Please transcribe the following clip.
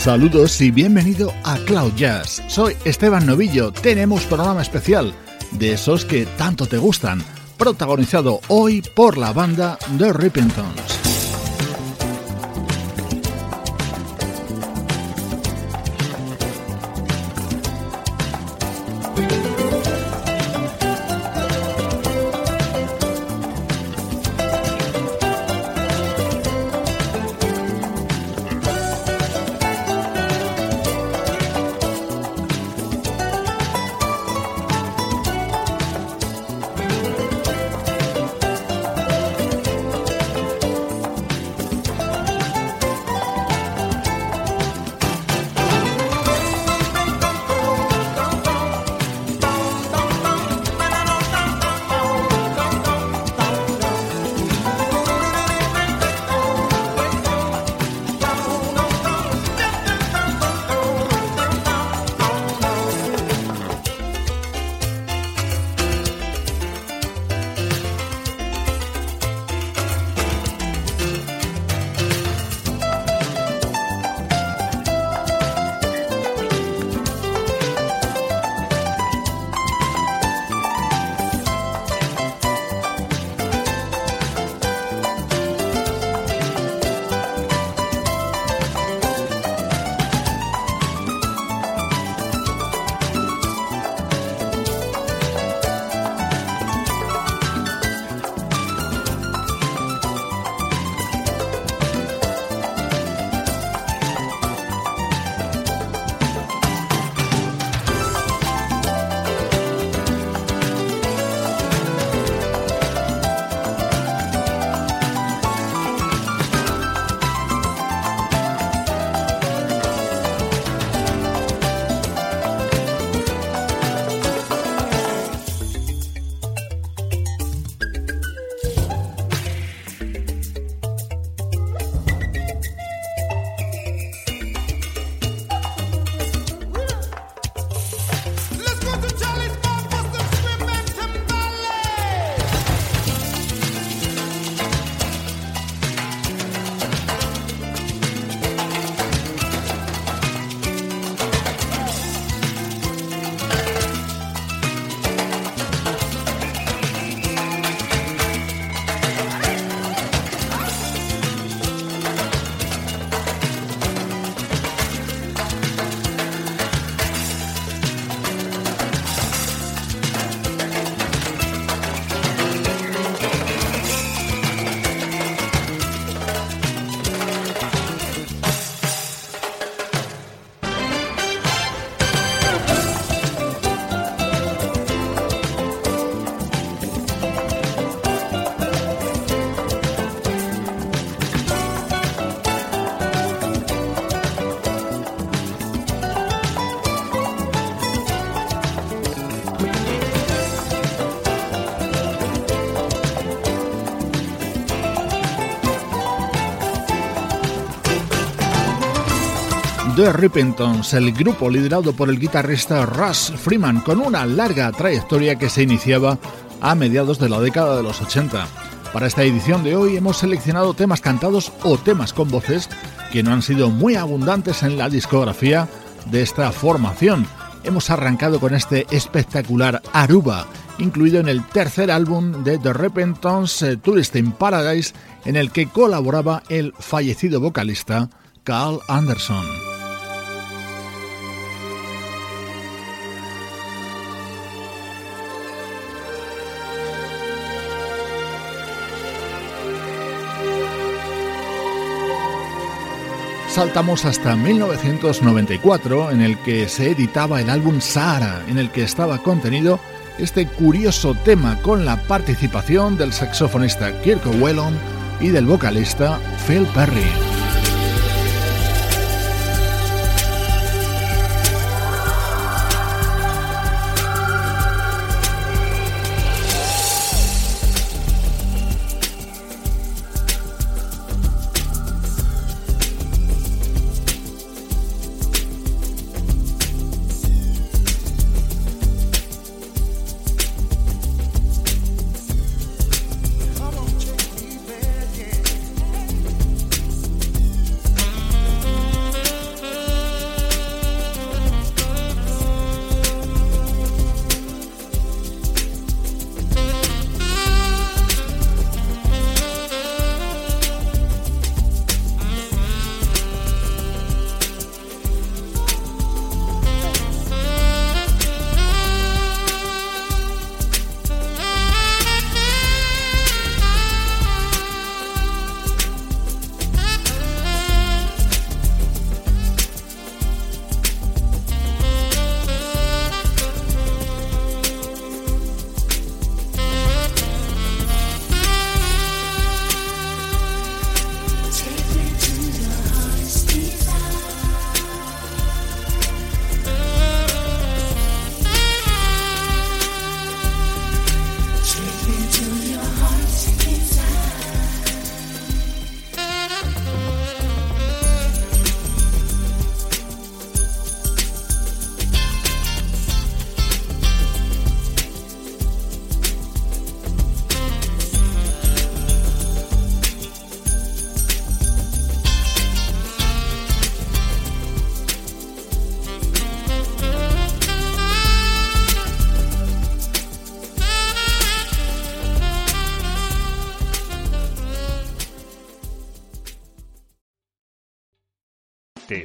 Saludos y bienvenido a Cloud Jazz. Soy Esteban Novillo. Tenemos programa especial de esos que tanto te gustan, protagonizado hoy por la banda The Rippingtons. The Rippingtons, el grupo liderado por el guitarrista Russ Freeman, con una larga trayectoria que se iniciaba a mediados de la década de los 80. Para esta edición de hoy hemos seleccionado temas cantados o temas con voces que no han sido muy abundantes en la discografía de esta formación. Hemos arrancado con este espectacular Aruba, incluido en el tercer álbum de The Repentance eh, Tourist in Paradise, en el que colaboraba el fallecido vocalista Carl Anderson. Saltamos hasta 1994 en el que se editaba el álbum Sahara, en el que estaba contenido este curioso tema con la participación del saxofonista Kirk Whelan y del vocalista Phil Perry.